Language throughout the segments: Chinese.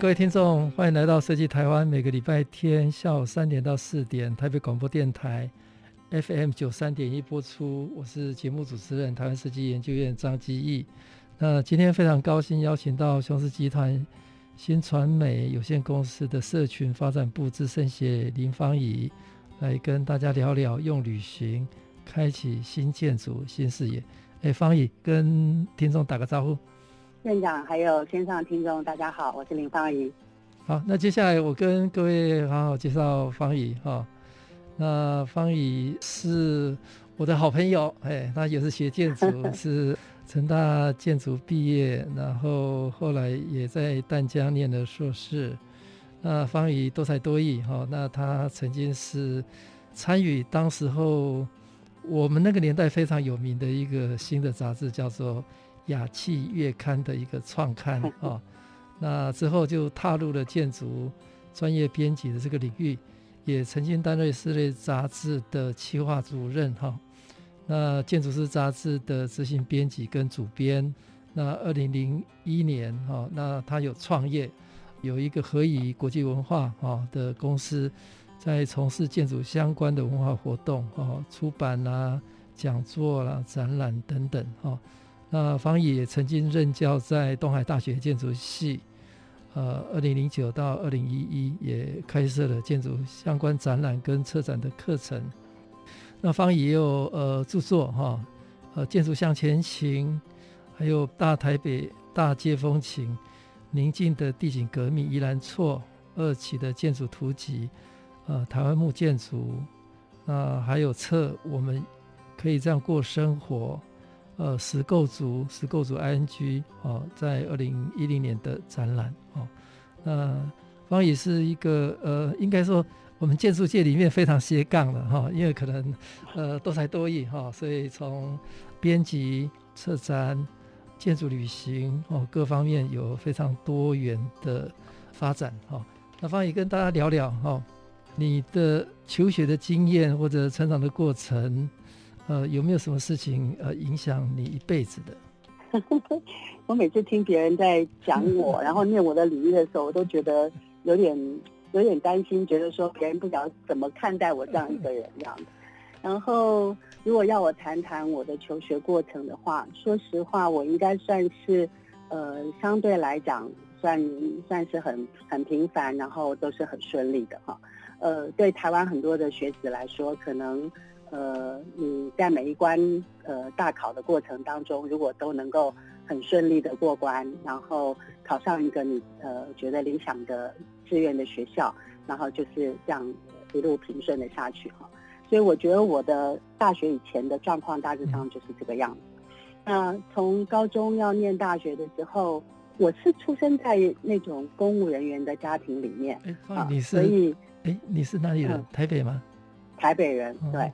各位听众，欢迎来到设计台湾。每个礼拜天下午三点到四点，台北广播电台 FM 九三点一播出。我是节目主持人，台湾设计研究院张基义。那今天非常高兴邀请到雄狮集团新传媒有限公司的社群发展部资深协林芳仪来跟大家聊聊用旅行开启新建筑新视野。哎，芳仪跟听众打个招呼。院长还有线上听众，大家好，我是林芳怡。好，那接下来我跟各位好好介绍方怡哈。那方怡是我的好朋友，哎，她也是学建筑，是成大建筑毕业，然后后来也在淡江念了硕士。那方怡多才多艺哈，那她曾经是参与当时候我们那个年代非常有名的一个新的杂志，叫做。雅气月刊的一个创刊啊、哦，那之后就踏入了建筑专业编辑的这个领域，也曾经担任室内杂志的企划主任哈、哦，那建筑师杂志的执行编辑跟主编。那二零零一年哈、哦，那他有创业，有一个合宜国际文化哈的公司，在从事建筑相关的文化活动哦，出版啦、讲座啦、展览等等哈。哦那芳仪也曾经任教在东海大学建筑系，呃，二零零九到二零一一也开设了建筑相关展览跟策展的课程。那芳仪也有呃著作哈，呃，建筑向前行，还有大台北大街风情，宁静的地景革命，宜兰错二期的建筑图集，呃，台湾木建筑，那还有册我们可以这样过生活。呃，石构筑，石构筑 ING 哦，在二零一零年的展览哦，那方宇是一个呃，应该说我们建筑界里面非常斜杠的哈，因为可能呃多才多艺哈，所以从编辑、策展、建筑旅行哦各方面有非常多元的发展哈。那方宇跟大家聊聊哈，你的求学的经验或者成长的过程。呃，有没有什么事情呃影响你一辈子的？我每次听别人在讲我，然后念我的履历的时候，我都觉得有点有点担心，觉得说别人不知道怎么看待我这样一个人这样。然后，如果要我谈谈我的求学过程的话，说实话，我应该算是呃相对来讲算算是很很平凡，然后都是很顺利的哈。呃，对台湾很多的学子来说，可能。呃，你在每一关呃大考的过程当中，如果都能够很顺利的过关，然后考上一个你呃觉得理想的志愿的学校，然后就是这样一路平顺的下去哈。所以我觉得我的大学以前的状况大致上就是这个样子。那从高中要念大学的时候，我是出生在那种公务人员的家庭里面。哎，你是？所以，哎，你是哪里人？台北吗？台北人，对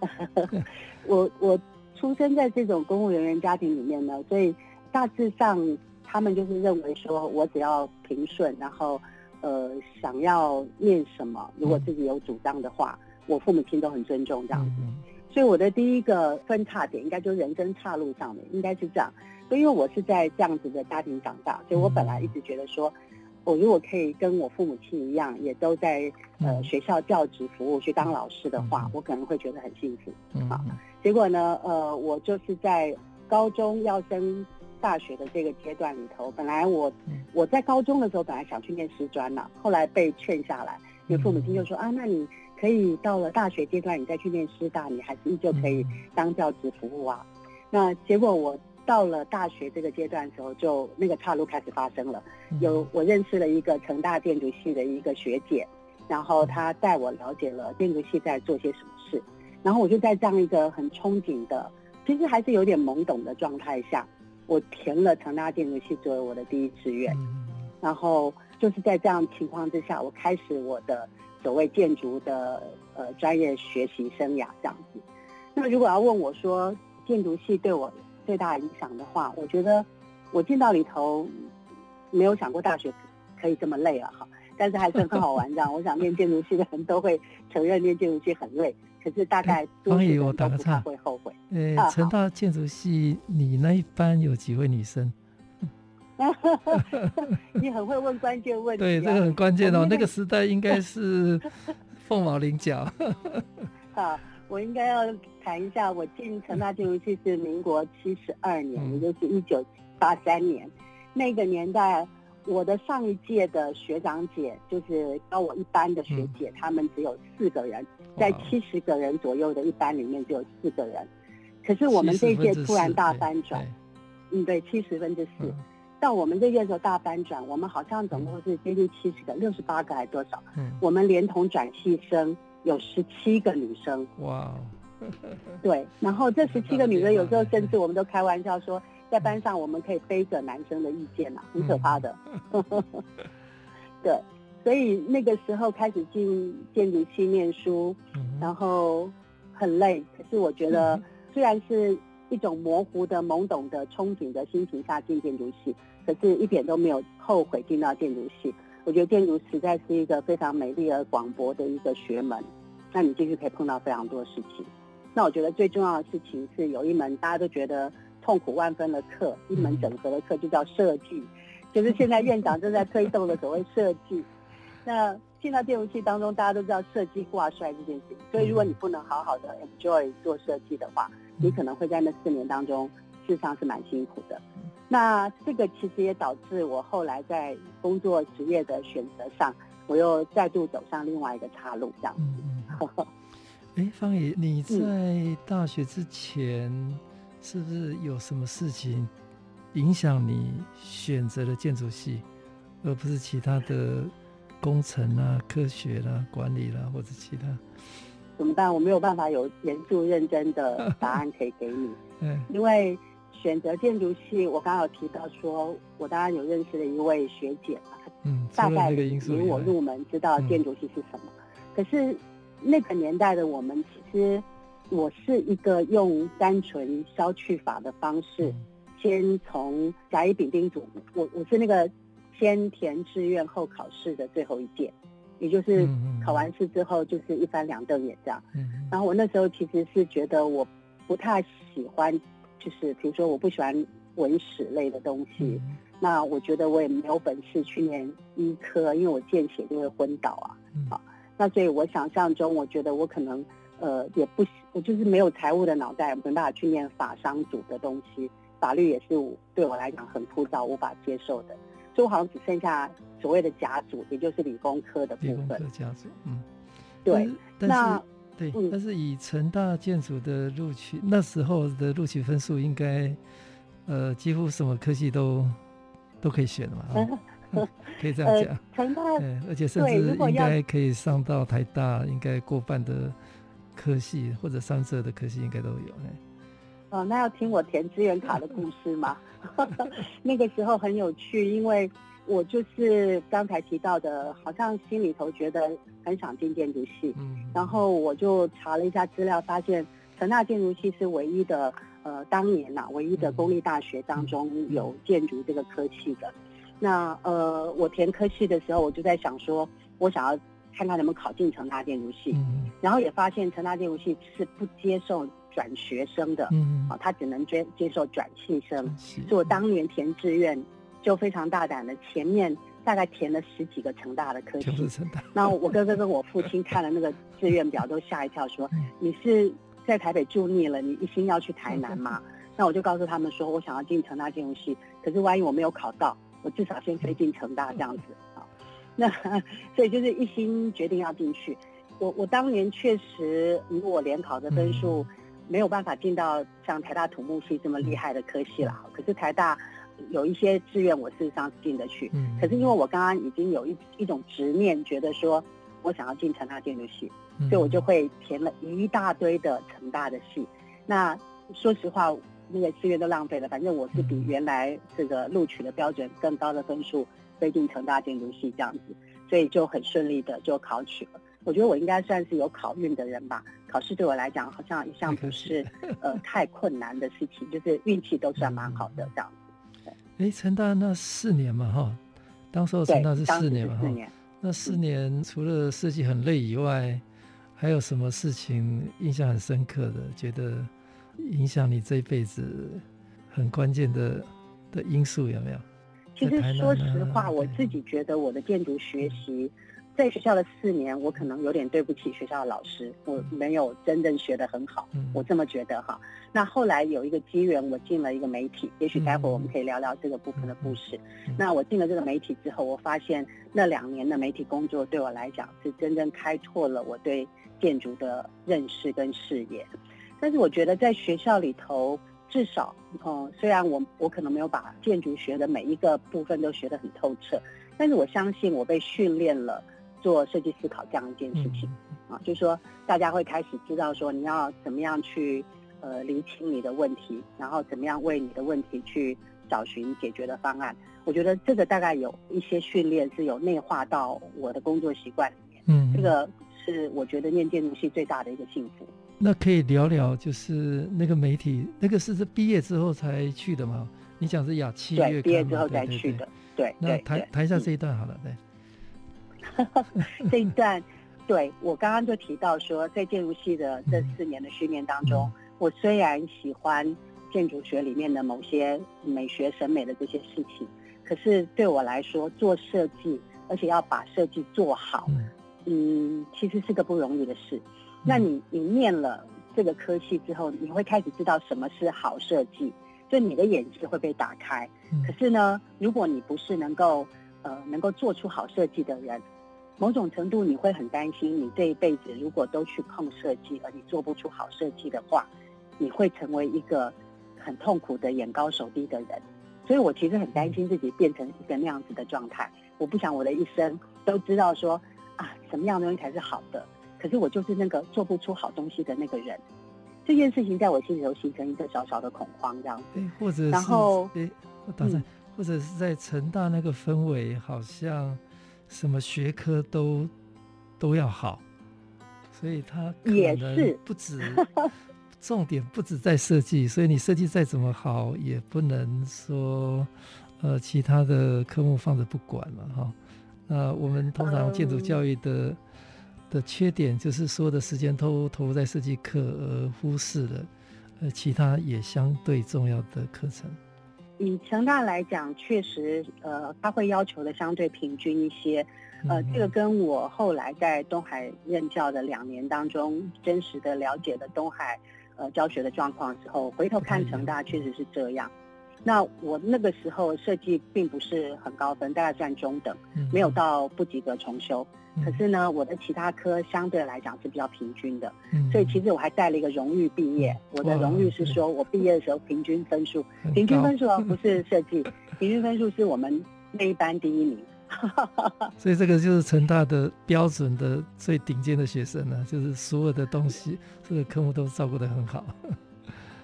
，oh. 嗯、我我出生在这种公务人员家庭里面呢，所以大致上他们就是认为说，我只要平顺，然后呃想要念什么，如果自己有主张的话，嗯、我父母亲都很尊重这样子。嗯、所以我的第一个分叉点，应该就是人生岔路上面，应该是这样。所以因为我是在这样子的家庭长大，所以我本来一直觉得说。我如果可以跟我父母亲一样，也都在呃学校教职服务去当老师的话，我可能会觉得很幸福。啊，结果呢，呃，我就是在高中要升大学的这个阶段里头，本来我我在高中的时候本来想去念师专呢，后来被劝下来，因为父母亲就说啊，那你可以到了大学阶段，你再去念师大，你还是依旧可以当教职服务啊。那结果我。到了大学这个阶段的时候，就那个岔路开始发生了。有我认识了一个成大建筑系的一个学姐，然后她带我了解了建筑系在做些什么事，然后我就在这样一个很憧憬的，其实还是有点懵懂的状态下，我填了成大建筑系作为我的第一志愿，嗯、然后就是在这样情况之下，我开始我的所谓建筑的呃专业学习生涯这样子。那如果要问我说建筑系对我最大的影响的话，我觉得我进到里头没有想过大学可以这么累了哈，但是还是很好玩 这样。我想念建筑系的人都会承认念建筑系很累。可是大概方怡，我打个岔，会后悔。呃，成大建筑系，你那一班有几位女生？你很会问关键问题。对，这个很关键哦。那个时代应该是凤毛麟角。好，我应该要谈一下，我进成大建筑系是民国七十二年，嗯、也就是一九八三年，那个年代。我的上一届的学长姐，就是高我一班的学姐，他、嗯、们只有四个人，在七十个人左右的一班里面只有四个人。可是我们这一届突然大翻转，嗯，对，七十分之四。嗯、到我们这届时候大翻转，我们好像总共是接近七十个，六十八个还多少？嗯，我们连同转系生有十七个女生。哇，对，然后这十七个女生有时候甚至我们都开玩笑说。在班上，我们可以背着男生的意见呐，很可怕的。嗯、对，所以那个时候开始进建筑系念书，嗯、然后很累。可是我觉得，虽然是一种模糊的、懵懂的、憧憬的心情下进建筑系，可是一点都没有后悔进到建筑系。我觉得建筑实在是一个非常美丽而广博的一个学门，那你进去可以碰到非常多事情。那我觉得最重要的事情是有一门大家都觉得。痛苦万分的课，一门整合的课就叫设计，就是现在院长正在推动的所谓设计。那进到建筑系当中，大家都知道设计挂帅这件事情，所以如果你不能好好的 enjoy 做设计的话，你可能会在那四年当中，事实上是蛮辛苦的。那这个其实也导致我后来在工作职业的选择上，我又再度走上另外一个岔路，这样子。哎，芳仪，你在大学之前。是不是有什么事情影响你选择了建筑系，而不是其他的工程啊、科学啦、啊、管理啦、啊，或者其他？怎么办？我没有办法有严肃认真的答案可以给你。嗯，因为选择建筑系，我刚好提到说，我当然有认识的一位学姐嘛，嗯，大概引我入门，知道建筑系是什么。嗯、可是那个年代的我们，其实。我是一个用单纯消去法的方式，先从甲乙丙丁组，我我是那个先填志愿后考试的最后一届，也就是考完试之后就是一翻两瞪眼这样。然后我那时候其实是觉得我不太喜欢，就是比如说我不喜欢文史类的东西，那我觉得我也没有本事去念医科，因为我见血就会昏倒啊。好，那所以我想象中，我觉得我可能。呃，也不，我就是没有财务的脑袋，没办法去念法商组的东西，法律也是对我来讲很枯燥，无法接受的，所以我好像只剩下所谓的甲组，也就是理工科的部分。理工科甲组，嗯，对，那对，嗯、但是以成大建筑的录取，那时候的录取分数应该，呃，几乎什么科系都都可以选嘛。嗯 可以这样讲，呃、成大，而且甚至应该可以上到台大，应该过半的。科系或者三社的科系应该都有哎。哦，那要听我填志愿卡的故事吗？那个时候很有趣，因为我就是刚才提到的，好像心里头觉得很想进建筑系，嗯，然后我就查了一下资料，发现成大建筑系是唯一的，呃，当年呐、啊，唯一的公立大学当中有建筑这个科系的。那呃，我填科系的时候，我就在想说，我想要。看看能不能考进成大建筑系，嗯、然后也发现成大建筑系是不接受转学生的，嗯，啊，他只能接接受转系生。所以我当年填志愿就非常大胆的，前面大概填了十几个成大的科系。那我哥哥跟我父亲看了那个志愿表都吓一跳，说：“你是在台北住腻了，你一心要去台南吗？”那我就告诉他们说：“我想要进成大建筑系，可是万一我没有考到，我至少先可以进成大这样子啊。”那所以就是一心决定要进去。我我当年确实以我联考的分数，没有办法进到像台大土木系这么厉害的科系了。可是台大有一些志愿，我事实上是进得去。可是因为我刚刚已经有一一种执念，觉得说我想要进成大建筑系，所以我就会填了一大堆的成大的系。那说实话，那个资源都浪费了，反正我是比原来这个录取的标准更高的分数飞进成大建筑系这样子，所以就很顺利的就考取了。我觉得我应该算是有考运的人吧。考试对我来讲好像一向不是 呃太困难的事情，就是运气都算蛮好的这样子。哎，成大那四年嘛哈，当时候成大是四年嘛哈，那四年除了设计很累以外，还有什么事情印象很深刻的？觉得影响你这一辈子很关键的的因素有没有？其实说实话，我自己觉得我的建筑学习。在学校的四年，我可能有点对不起学校的老师，我没有真正学得很好，我这么觉得哈。那后来有一个机缘，我进了一个媒体，也许待会我们可以聊聊这个部分的故事。那我进了这个媒体之后，我发现那两年的媒体工作对我来讲是真正开拓了我对建筑的认识跟视野。但是我觉得在学校里头，至少，哦，虽然我我可能没有把建筑学的每一个部分都学得很透彻，但是我相信我被训练了。做设计思考这样一件事情，啊，就是说大家会开始知道说你要怎么样去呃厘清你的问题，然后怎么样为你的问题去找寻解决的方案。我觉得这个大概有一些训练是有内化到我的工作习惯里面。嗯，这个是我觉得念建筑系最大的一个幸福。那可以聊聊，就是那个媒体，那个是是毕业之后才去的嘛？你讲是雅七月对，毕业之后才去的。对，那谈谈一下这一段好了，对。这一段，对，我刚刚就提到说，在建筑系的这四年的训练当中，我虽然喜欢建筑学里面的某些美学审美的这些事情，可是对我来说，做设计，而且要把设计做好，嗯，其实是个不容易的事。那你你念了这个科系之后，你会开始知道什么是好设计，就你的眼界会被打开。可是呢，如果你不是能够呃能够做出好设计的人，某种程度，你会很担心，你这一辈子如果都去碰设计，而你做不出好设计的话，你会成为一个很痛苦的眼高手低的人。所以我其实很担心自己变成一个那样子的状态。我不想我的一生都知道说啊，什么样的东西才是好的，可是我就是那个做不出好东西的那个人。这件事情在我心里头形成一个小小的恐慌，这样子。或者然后，我打算，或者是在成大那个氛围，好像。什么学科都都要好，所以他也是不止重点不止在设计，所以你设计再怎么好，也不能说呃其他的科目放着不管嘛哈。那我们通常建筑教育的的缺点就是所有的时间都投入在设计课，而忽视了呃其他也相对重要的课程。以成大来讲，确实，呃，他会要求的相对平均一些，呃，这个跟我后来在东海任教的两年当中，真实的了解的东海，呃，教学的状况之后，回头看成大确实是这样。那我那个时候设计并不是很高分，大概算中等，没有到不及格重修。可是呢，我的其他科相对来讲是比较平均的，所以其实我还带了一个荣誉毕业。我的荣誉是说我毕业的时候平均分数，平均分数而 不是设计，平均分数是我们那一班第一名。所以这个就是成大的标准的最顶尖的学生呢，就是所有的东西，这个科目都照顾得很好。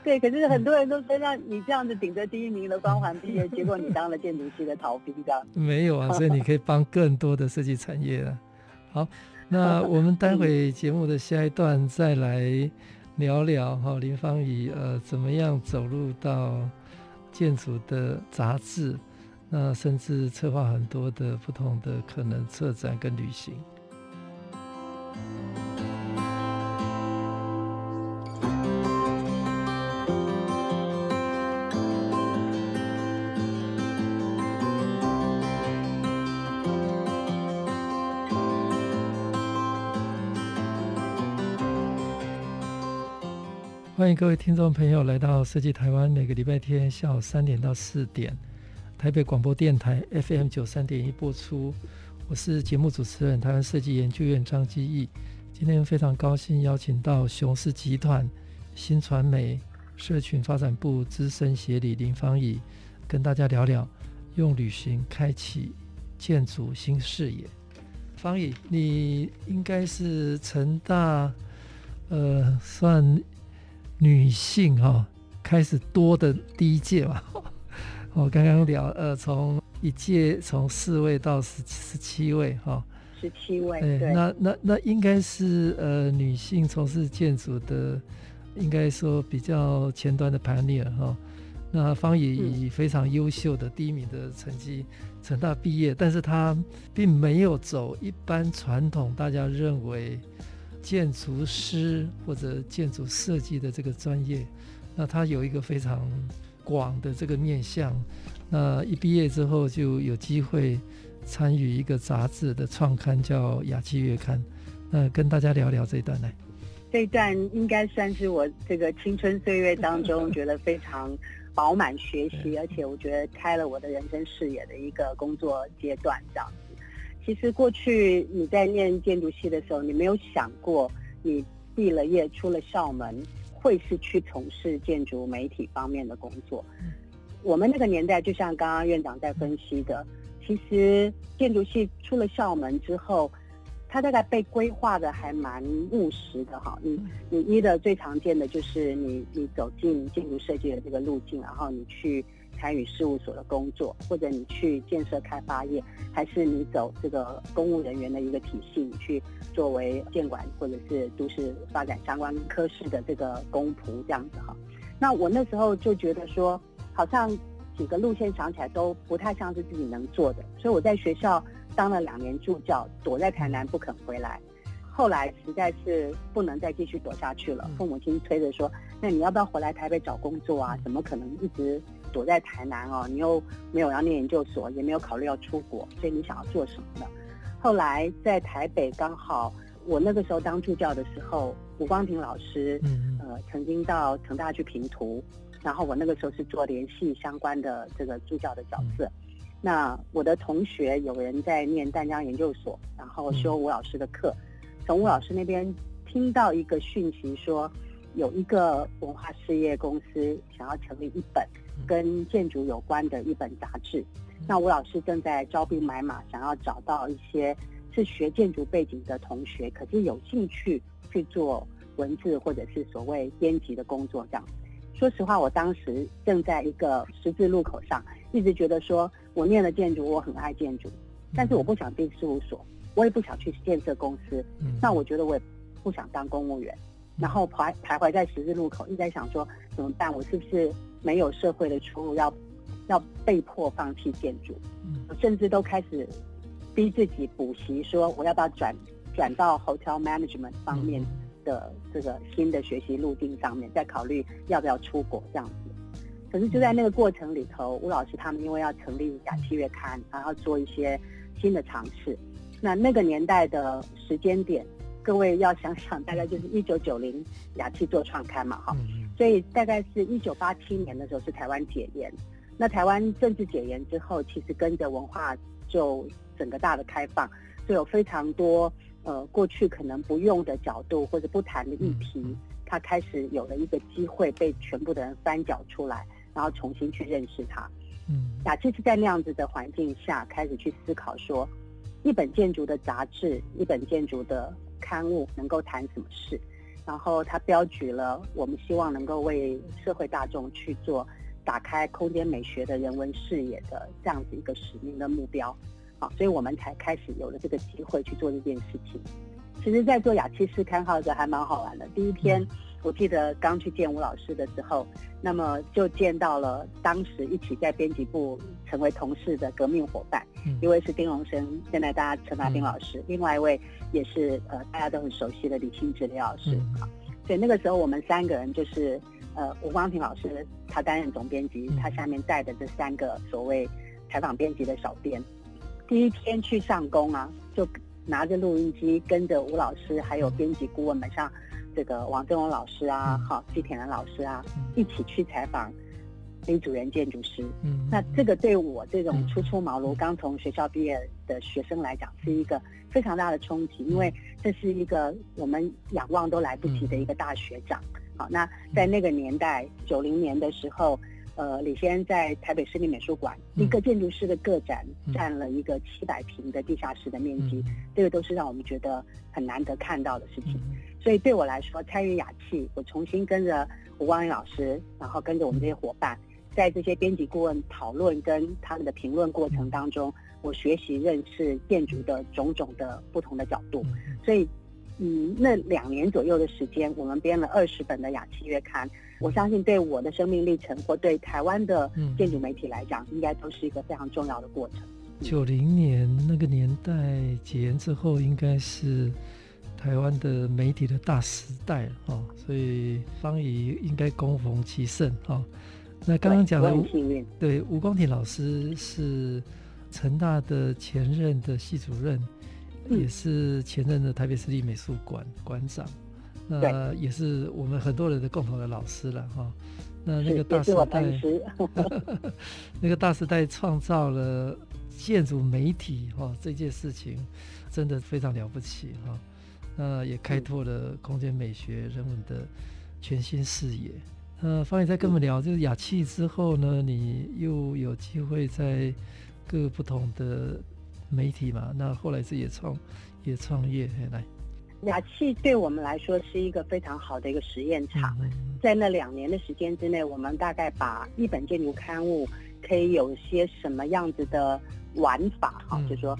对，可是很多人都说让你这样子顶着第一名的光环毕业，结果你当了建筑系的逃兵，这样。没有啊，所以你可以帮更多的设计产业啊。好，那 我们待会节目的下一段再来聊聊哈，林芳仪呃怎么样走入到建筑的杂志，那甚至策划很多的不同的可能策展跟旅行。欢迎各位听众朋友来到设计台湾，每个礼拜天下午三点到四点，台北广播电台 FM 九三点一播出。我是节目主持人，台湾设计研究院张基义。今天非常高兴邀请到雄狮集团新传媒社群发展部资深协理林芳仪，跟大家聊聊用旅行开启建筑新视野。芳怡，你应该是成大，呃，算。女性哈、哦，开始多的第一届嘛。我 刚刚聊，呃，从一届从四位到十十七位，哈，十七位，对，那那那应该是呃女性从事建筑的，应该说比较前端的 pioneer 哈。那芳仪以非常优秀的第一名的成绩，成大毕业，但是她并没有走一般传统大家认为建筑师或者建筑设计的这个专业，那他有一个非常广的这个面向。那一毕业之后就有机会参与一个杂志的创刊，叫《雅气月刊》。那跟大家聊聊这一段来。这一段应该算是我这个青春岁月当中觉得非常。饱满学习，而且我觉得开了我的人生视野的一个工作阶段，这样子。其实过去你在念建筑系的时候，你没有想过你毕了业出了校门会是去从事建筑媒体方面的工作。我们那个年代，就像刚刚院长在分析的，其实建筑系出了校门之后。他大概被规划的还蛮务实的哈，你你一的最常见的就是你你走进建筑设计的这个路径，然后你去参与事务所的工作，或者你去建设开发业，还是你走这个公务人员的一个体系，你去作为建管或者是都市发展相关科室的这个公仆这样子哈。那我那时候就觉得说，好像几个路线想起来都不太像是自己能做的，所以我在学校。当了两年助教，躲在台南不肯回来，后来实在是不能再继续躲下去了。父母亲催着说：“那你要不要回来台北找工作啊？怎么可能一直躲在台南哦？你又没有要念研究所，也没有考虑要出国，所以你想要做什么呢？”后来在台北刚好，我那个时候当助教的时候，吴光平老师呃曾经到成大去评图，然后我那个时候是做联系相关的这个助教的角色。那我的同学有人在念淡江研究所，然后修吴老师的课，从吴老师那边听到一个讯息说，有一个文化事业公司想要成立一本跟建筑有关的一本杂志。那吴老师正在招兵买马，想要找到一些是学建筑背景的同学，可是有兴趣去做文字或者是所谓编辑的工作。这样，说实话，我当时正在一个十字路口上，一直觉得说。我念了建筑，我很爱建筑，但是我不想进事务所，我也不想去建设公司。嗯、那我觉得我也不想当公务员，嗯、然后徘徘徊在十字路口，一直在想说怎么办？我是不是没有社会的出路，要要被迫放弃建筑？嗯、我甚至都开始逼自己补习，说我要不要转转到 hotel management 方面的这个新的学习路径上面，再考虑要不要出国这样子。可是就在那个过程里头，吴老师他们因为要成立雅气月刊，然后做一些新的尝试。那那个年代的时间点，各位要想想，大概就是一九九零雅气做创刊嘛，哈。所以大概是一九八七年的时候是台湾解严。那台湾政治解严之后，其实跟着文化就整个大的开放，就有非常多呃过去可能不用的角度或者不谈的议题，它开始有了一个机会被全部的人翻搅出来。然后重新去认识它，嗯，雅气是在那样子的环境下开始去思考说，一本建筑的杂志，一本建筑的刊物能够谈什么事，然后它标举了我们希望能够为社会大众去做打开空间美学的人文视野的这样子一个使命的目标，好，所以我们才开始有了这个机会去做这件事情。其实，在做雅气试刊号的时候还蛮好玩的，第一天。嗯我记得刚去见吴老师的时候，那么就见到了当时一起在编辑部成为同事的革命伙伴，嗯、一位是丁荣生，现在大家称他丁老师，嗯、另外一位也是呃大家都很熟悉的李清志李老师。所以那个时候我们三个人就是呃吴光平老师他担任总编辑，嗯、他下面带的这三个所谓采访编辑的小编，第一天去上工啊，就拿着录音机跟着吴老师还有编辑顾问们上。这个王正荣老师啊，好，季田兰老师啊，一起去采访李祖原建筑师。嗯，那这个对我这种初出茅庐、刚从学校毕业的学生来讲，是一个非常大的冲击，因为这是一个我们仰望都来不及的一个大学长。好，那在那个年代，九零年的时候，呃，李先生在台北市立美术馆、嗯、一个建筑师的个展，占了一个七百平的地下室的面积，嗯、这个都是让我们觉得很难得看到的事情。嗯、所以对我来说，参与雅气，我重新跟着吴光宇老师，然后跟着我们这些伙伴，在这些编辑顾问讨论跟他们的评论过程当中，我学习认识建筑的种种的不同的角度。所以，嗯，那两年左右的时间，我们编了二十本的雅气月刊。我相信对我的生命历程，或对台湾的建筑媒体来讲，应该都是一个非常重要的过程。九零年那个年代解严之后，应该是台湾的媒体的大时代哦，所以方怡应该恭逢其盛哦。那刚刚讲的吴对吴光庭老师是成大的前任的系主任，嗯、也是前任的台北市立美术馆馆长。那也是我们很多人的共同的老师了哈。那那个大时代，那个大时代创造了建筑媒体哈这件事情，真的非常了不起哈。那也开拓了空间美学人文的全新视野。呃，方宇在跟我们聊，就是雅气之后呢，你又有机会在各不同的媒体嘛。那后来是也创也创业来。雅气对我们来说是一个非常好的一个实验场，在那两年的时间之内，我们大概把一本建筑刊物可以有些什么样子的玩法哈，就是说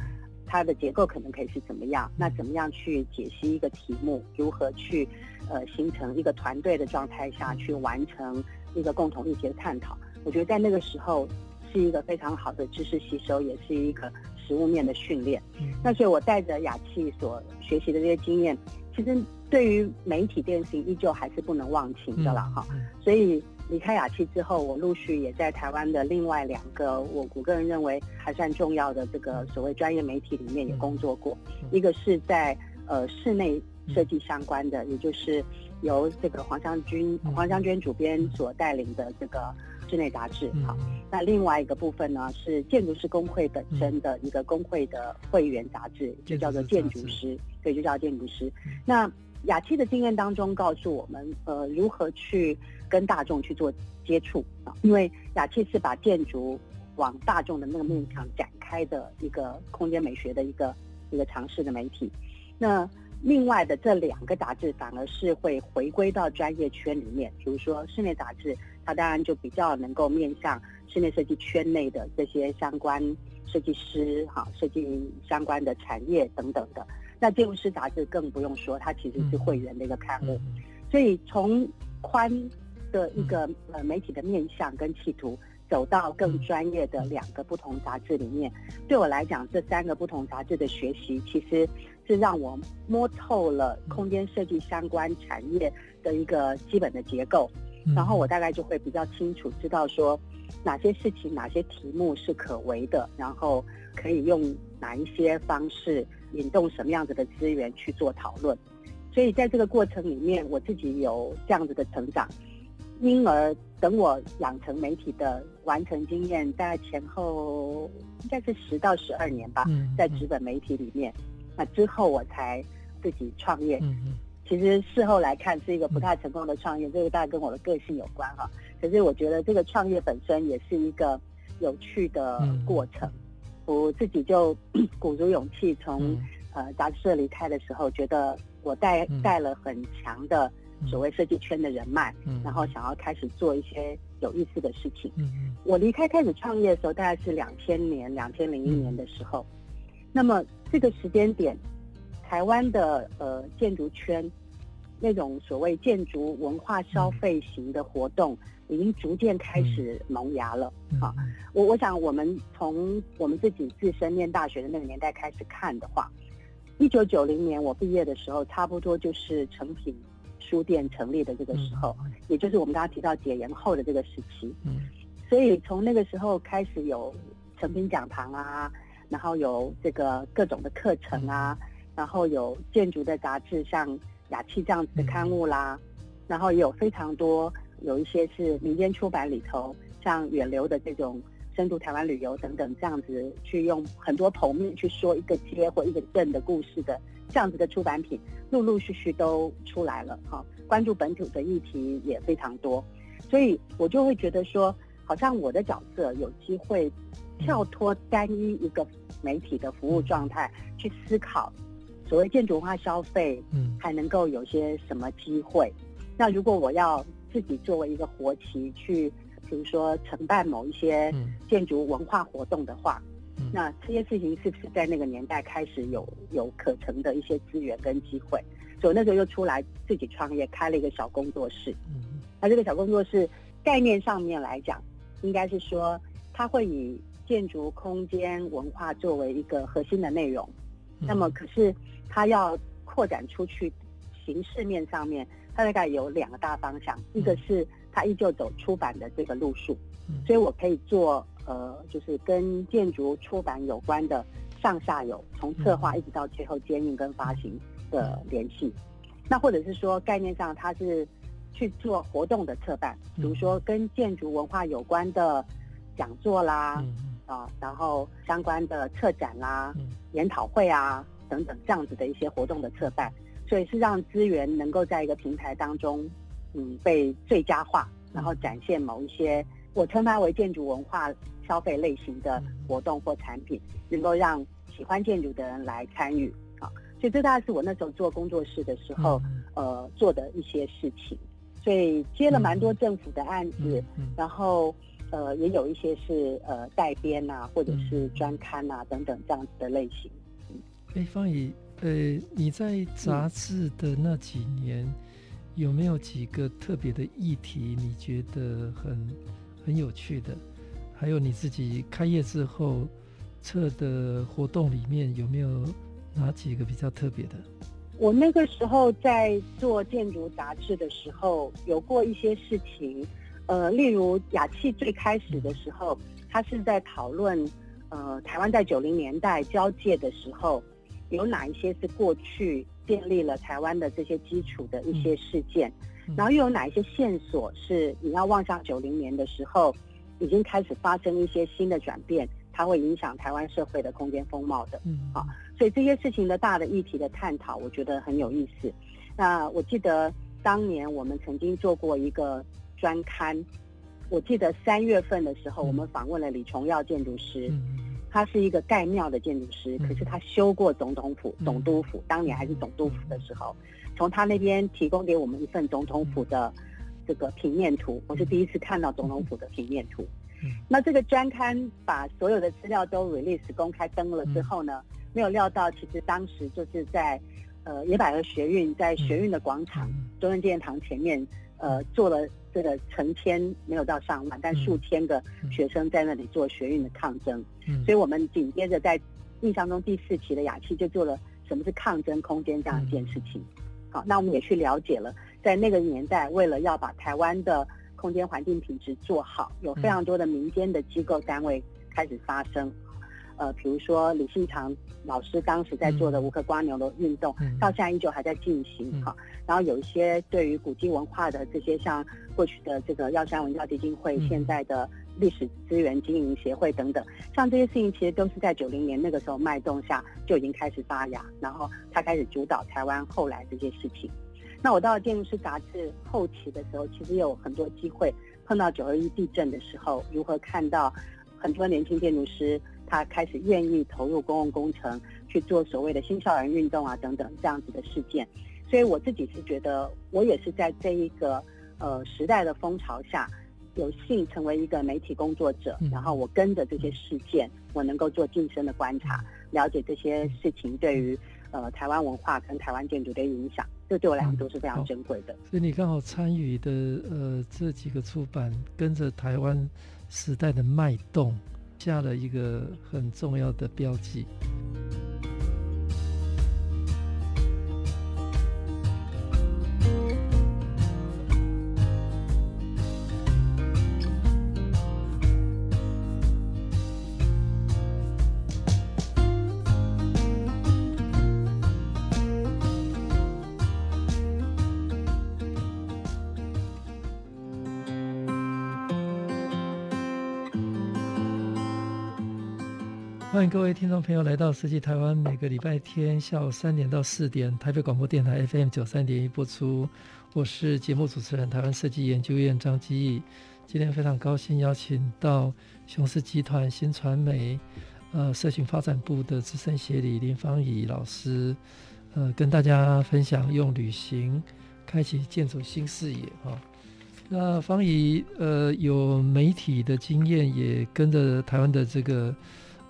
它的结构可能可以是怎么样，那怎么样去解析一个题目，如何去呃形成一个团队的状态下去完成一个共同议题的探讨，我觉得在那个时候是一个非常好的知识吸收，也是一个。实物面的训练，那所以我带着雅气所学习的这些经验，其实对于媒体这件事情依旧还是不能忘情的了哈。所以离开雅气之后，我陆续也在台湾的另外两个我我个人认为还算重要的这个所谓专业媒体里面也工作过，一个是在呃室内设计相关的，也就是由这个黄湘君黄湘娟主编所带领的这个。室内杂志，好。那另外一个部分呢，是建筑师工会本身的一个工会的会员杂志，就叫做建筑师，对，就叫建筑师。那雅琪的经验当中告诉我们，呃，如何去跟大众去做接触啊？因为雅琪是把建筑往大众的那个面向展开的一个空间美学的一个一个尝试的媒体。那另外的这两个杂志反而是会回归到专业圈里面，比如说室内杂志。它当然就比较能够面向室内设计圈内的这些相关设计师，哈，设计相关的产业等等的。那建筑师杂志更不用说，它其实是会员的一个刊物。所以从宽的一个呃媒体的面向跟企图，走到更专业的两个不同杂志里面，对我来讲，这三个不同杂志的学习，其实是让我摸透了空间设计相关产业的一个基本的结构。然后我大概就会比较清楚知道说，哪些事情、哪些题目是可为的，然后可以用哪一些方式引动什么样子的资源去做讨论。所以在这个过程里面，我自己有这样子的成长，因而等我养成媒体的完成经验，大概前后应该是十到十二年吧，在纸本媒体里面，那之后我才自己创业。其实事后来看是一个不太成功的创业，这个大概跟我的个性有关哈。可是我觉得这个创业本身也是一个有趣的过程。我自己就 鼓足勇气从呃杂志社离开的时候，觉得我带带了很强的所谓设计圈的人脉，然后想要开始做一些有意思的事情。我离开开始创业的时候，大概是两千年、两千零一年的时候。那么这个时间点。台湾的呃建筑圈，那种所谓建筑文化消费型的活动，已经逐渐开始萌芽了。啊，我我想我们从我们自己自身念大学的那个年代开始看的话，一九九零年我毕业的时候，差不多就是成品书店成立的这个时候，也就是我们刚刚提到解严后的这个时期。嗯，所以从那个时候开始有成品讲堂啊，然后有这个各种的课程啊。然后有建筑的杂志，像雅气这样子的刊物啦，嗯、然后也有非常多，有一些是民间出版里头，像远流的这种深度台湾旅游等等这样子，去用很多剖面去说一个街或一个镇的故事的这样子的出版品，陆陆续续都出来了哈。关注本土的议题也非常多，所以我就会觉得说，好像我的角色有机会跳脱单一一个媒体的服务状态，去思考所谓建筑文化消费，嗯，还能够有些什么机会？那如果我要自己作为一个活棋去，比如说承办某一些建筑文化活动的话，那这些事情是不是在那个年代开始有有可乘的一些资源跟机会？所以我那时候又出来自己创业，开了一个小工作室。嗯那这个小工作室概念上面来讲，应该是说，它会以建筑空间文化作为一个核心的内容。嗯、那么，可是它要扩展出去，形式面上面，它大概有两个大方向。嗯、一个是它依旧走出版的这个路数，嗯、所以我可以做呃，就是跟建筑出版有关的上下游，从策划一直到最后监运跟发行的联系。嗯、那或者是说概念上，它是。去做活动的策办，比如说跟建筑文化有关的讲座啦，嗯、啊，然后相关的策展啦、嗯、研讨会啊等等这样子的一些活动的策办，所以是让资源能够在一个平台当中，嗯，被最佳化，然后展现某一些我称它为建筑文化消费类型的活动或产品，能够让喜欢建筑的人来参与。啊，所以这大概是我那时候做工作室的时候，呃，做的一些事情。所以接了蛮多政府的案子，然后呃也有一些是呃代编啊，或者是专刊啊等等这样子的类型。哎、欸，芳宜，呃，你在杂志的那几年，嗯、有没有几个特别的议题你觉得很很有趣的？还有你自己开业之后策的活动里面，有没有哪几个比较特别的？我那个时候在做建筑杂志的时候，有过一些事情，呃，例如雅气最开始的时候，他是在讨论，呃，台湾在九零年代交界的时候，有哪一些是过去建立了台湾的这些基础的一些事件，然后又有哪一些线索是你要望向九零年的时候，已经开始发生一些新的转变。它会影响台湾社会的空间风貌的，嗯，好，所以这些事情的大的议题的探讨，我觉得很有意思。那我记得当年我们曾经做过一个专刊，我记得三月份的时候，我们访问了李崇耀建筑师，他是一个盖庙的建筑师，可是他修过总统府、总督府，当年还是总督府的时候，从他那边提供给我们一份总统府的这个平面图，我是第一次看到总统府的平面图。那这个专刊把所有的资料都 release 公开登了之后呢，没有料到，其实当时就是在呃野百合学运，在学运的广场中正纪念堂前面，呃做了这个成千没有到上万，但数千个学生在那里做学运的抗争。所以我们紧接着在印象中第四期的雅气就做了什么是抗争空间这样一件事情。好，那我们也去了解了，在那个年代，为了要把台湾的空间环境品质做好，有非常多的民间的机构单位开始发声，呃，比如说李信长老师当时在做的无壳蜗牛的运动，嗯、到现在依旧还在进行哈。嗯、然后有一些对于古迹文化的这些，像过去的这个药山文教基金会，嗯、现在的历史资源经营协会等等，像这些事情其实都是在九零年那个时候脉动下就已经开始发芽，然后他开始主导台湾后来这些事情。那我到了建筑师杂志后期的时候，其实有很多机会碰到九二一地震的时候，如何看到很多年轻建筑师他开始愿意投入公共工程去做所谓的新校园运动啊等等这样子的事件，所以我自己是觉得我也是在这一个呃时代的风潮下，有幸成为一个媒体工作者，然后我跟着这些事件，我能够做近身的观察，了解这些事情对于呃台湾文化跟台湾建筑的影响。这对我来讲都是非常珍贵的。所以你刚好参与的呃这几个出版，跟着台湾时代的脉动，下了一个很重要的标记。听众朋友来到《设计台湾》，每个礼拜天下午三点到四点，台北广播电台 FM 九三点一播出。我是节目主持人，台湾设计研究院张基义。今天非常高兴邀请到雄狮集团新传媒呃社群发展部的资深协理林芳仪老师，呃，跟大家分享用旅行开启建筑新视野哈。哦那芳怡呃有媒体的经验，也跟着台湾的这个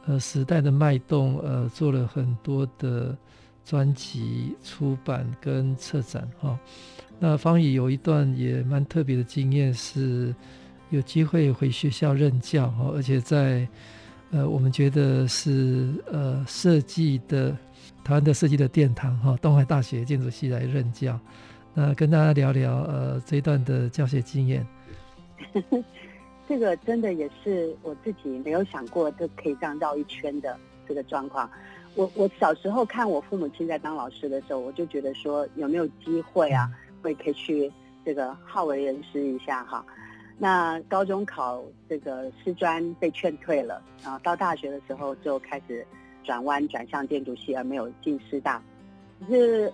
呃时代的脉动，呃做了很多的专辑出版跟策展哈、那方宇有一段也蛮特别的经验，是有机会回学校任教哈、而且在呃我们觉得是呃设计的台湾的设计的殿堂哈，东海大学建筑系来任教。那跟大家聊聊呃这一段的教学经验，这个真的也是我自己没有想过，都可以这样绕一圈的这个状况。我我小时候看我父母亲在当老师的时候，我就觉得说有没有机会啊，会可以去这个好为人师一下哈。那高中考这个师专被劝退了，然后到大学的时候就开始转弯转向建筑系，而没有进师大，可是。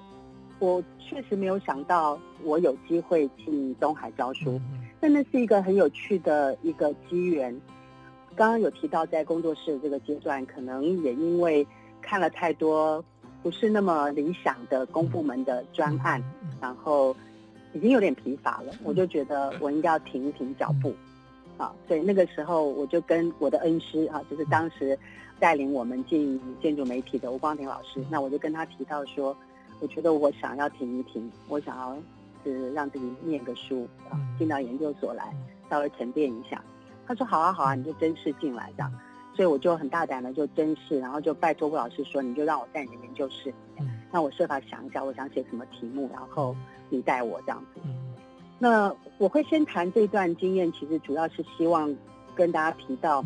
我确实没有想到我有机会进东海教书，但那是一个很有趣的一个机缘。刚刚有提到在工作室的这个阶段，可能也因为看了太多不是那么理想的公部门的专案，然后已经有点疲乏了，我就觉得我应该要停一停脚步，啊，所以那个时候我就跟我的恩师啊，就是当时带领我们进建筑媒体的吴光庭老师，那我就跟他提到说。我觉得我想要停一停，我想要是让自己念个书啊，进到研究所来，稍微沉淀一下。他说好啊好啊，你就甄试进来这样。所以我就很大胆的就甄试，然后就拜托吴老师说，你就让我在你的研究室，那我设法想一下，我想写什么题目，然后你带我这样子。那我会先谈这段经验，其实主要是希望跟大家提到，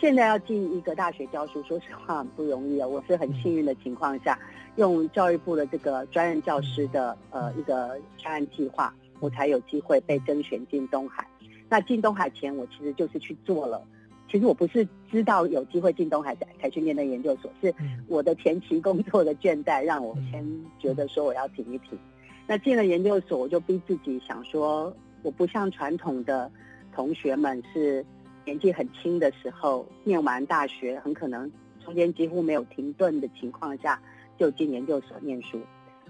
现在要进一个大学教书，说实话很不容易啊。我是很幸运的情况下。用教育部的这个专任教师的呃一个专案计划，我才有机会被甄选进东海。那进东海前，我其实就是去做了。其实我不是知道有机会进东海才才去念的研究所，是我的前期工作的倦怠让我先觉得说我要停一停。那进了研究所，我就逼自己想说，我不像传统的同学们是年纪很轻的时候念完大学，很可能中间几乎没有停顿的情况下。就进研究所念书，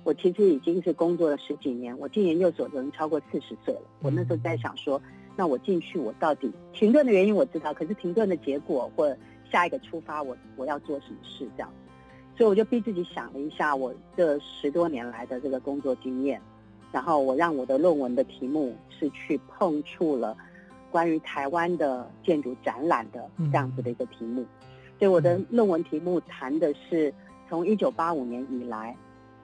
我其实已经是工作了十几年。我进研究所已经超过四十岁了。我那时候在想说，那我进去，我到底停顿的原因我知道，可是停顿的结果或下一个出发我，我我要做什么事这样。所以我就逼自己想了一下，我这十多年来的这个工作经验，然后我让我的论文的题目是去碰触了关于台湾的建筑展览的这样子的一个题目。所以我的论文题目谈的是。从一九八五年以来，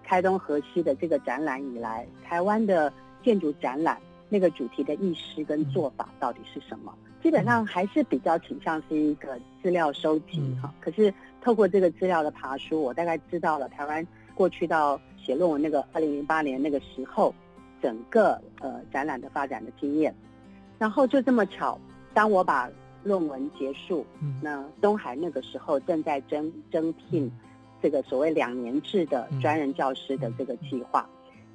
开东河西的这个展览以来，台湾的建筑展览那个主题的意识跟做法到底是什么？基本上还是比较倾向是一个资料收集哈。可是透过这个资料的爬梳，我大概知道了台湾过去到写论文那个二零零八年那个时候，整个呃展览的发展的经验。然后就这么巧，当我把论文结束，那东海那个时候正在征征聘。这个所谓两年制的专任教师的这个计划，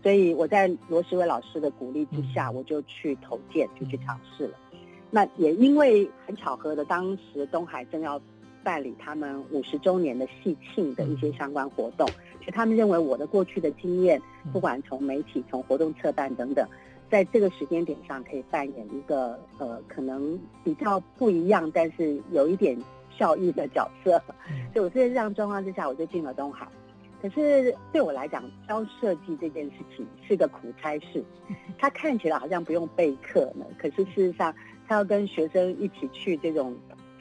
所以我在罗时伟老师的鼓励之下，我就去投件，就去尝试了。那也因为很巧合的，当时东海正要办理他们五十周年的系庆的一些相关活动，所以他们认为我的过去的经验，不管从媒体、从活动策办等等，在这个时间点上可以扮演一个呃，可能比较不一样，但是有一点。教育的角色，所以我在这样状况之下，我就进了东海。可是对我来讲，教设计这件事情是个苦差事。它看起来好像不用备课呢，可是事实上，它要跟学生一起去这种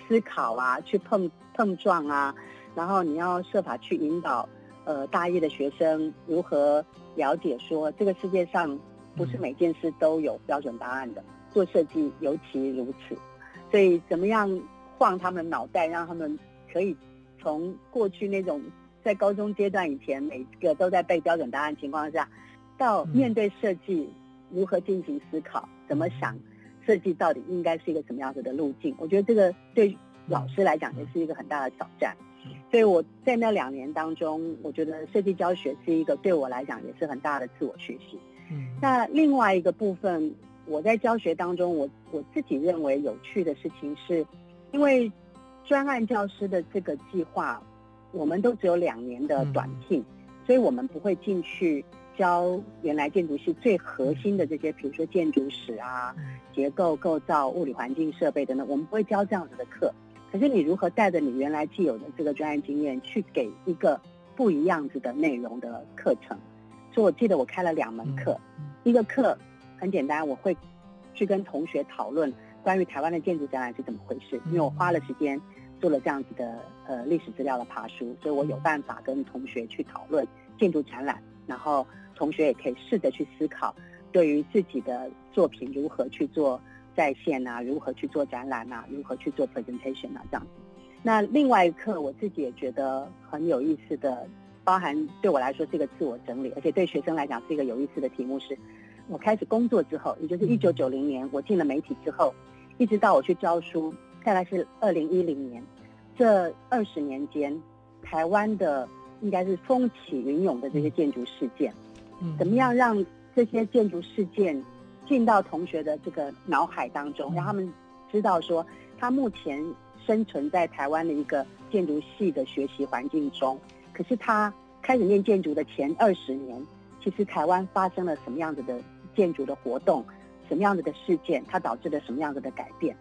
思考啊，去碰碰撞啊，然后你要设法去引导呃大一的学生如何了解说，这个世界上不是每件事都有标准答案的，做设计尤其如此。所以怎么样？晃他们脑袋，让他们可以从过去那种在高中阶段以前每个都在背标准答案情况下，到面对设计如何进行思考，怎么想设计到底应该是一个什么样子的路径？我觉得这个对老师来讲也是一个很大的挑战。所以我在那两年当中，我觉得设计教学是一个对我来讲也是很大的自我学习。那另外一个部分。我在教学当中，我我自己认为有趣的事情是，因为专案教师的这个计划，我们都只有两年的短聘，嗯、所以我们不会进去教原来建筑系最核心的这些，比如说建筑史啊、结构构造、物理环境设备等等，我们不会教这样子的课。可是你如何带着你原来既有的这个专案经验，去给一个不一样子的内容的课程？所以我记得我开了两门课，一个课很简单，我会去跟同学讨论关于台湾的建筑展览是怎么回事，因为我花了时间做了这样子的呃历史资料的爬书，所以我有办法跟同学去讨论建筑展览，然后同学也可以试着去思考对于自己的作品如何去做。在线啊，如何去做展览啊，如何去做 presentation 啊，这样子。那另外一课，我自己也觉得很有意思的，包含对我来说是一个自我整理，而且对学生来讲是一个有意思的题目是，是我开始工作之后，也就是一九九零年我进了媒体之后，一直到我去教书，大概是二零一零年，这二十年间，台湾的应该是风起云涌的这些建筑事件，嗯，怎么样让这些建筑事件进到同学的这个脑海当中，让他们知道说，他目前生存在台湾的一个建筑系的学习环境中。可是他开始念建筑的前二十年，其实台湾发生了什么样子的建筑的活动，什么样子的事件，它导致了什么样子的改变？